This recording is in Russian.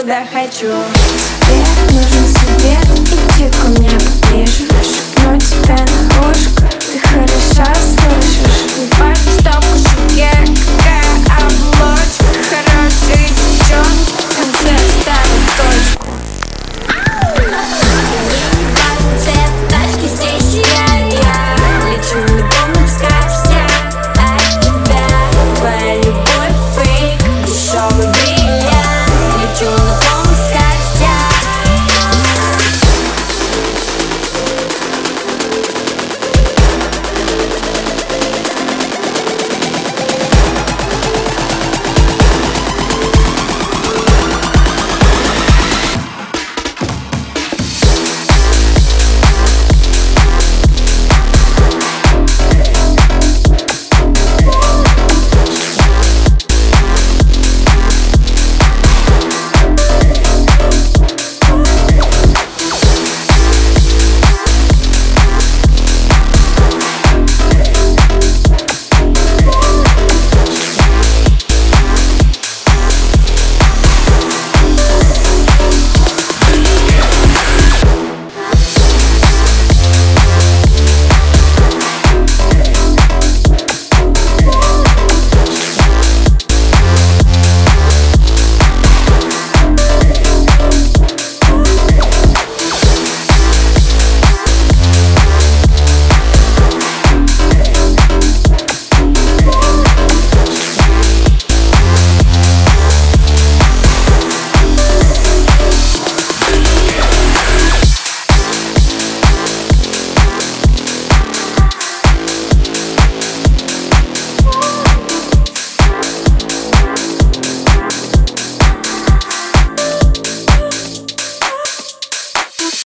куда хочу.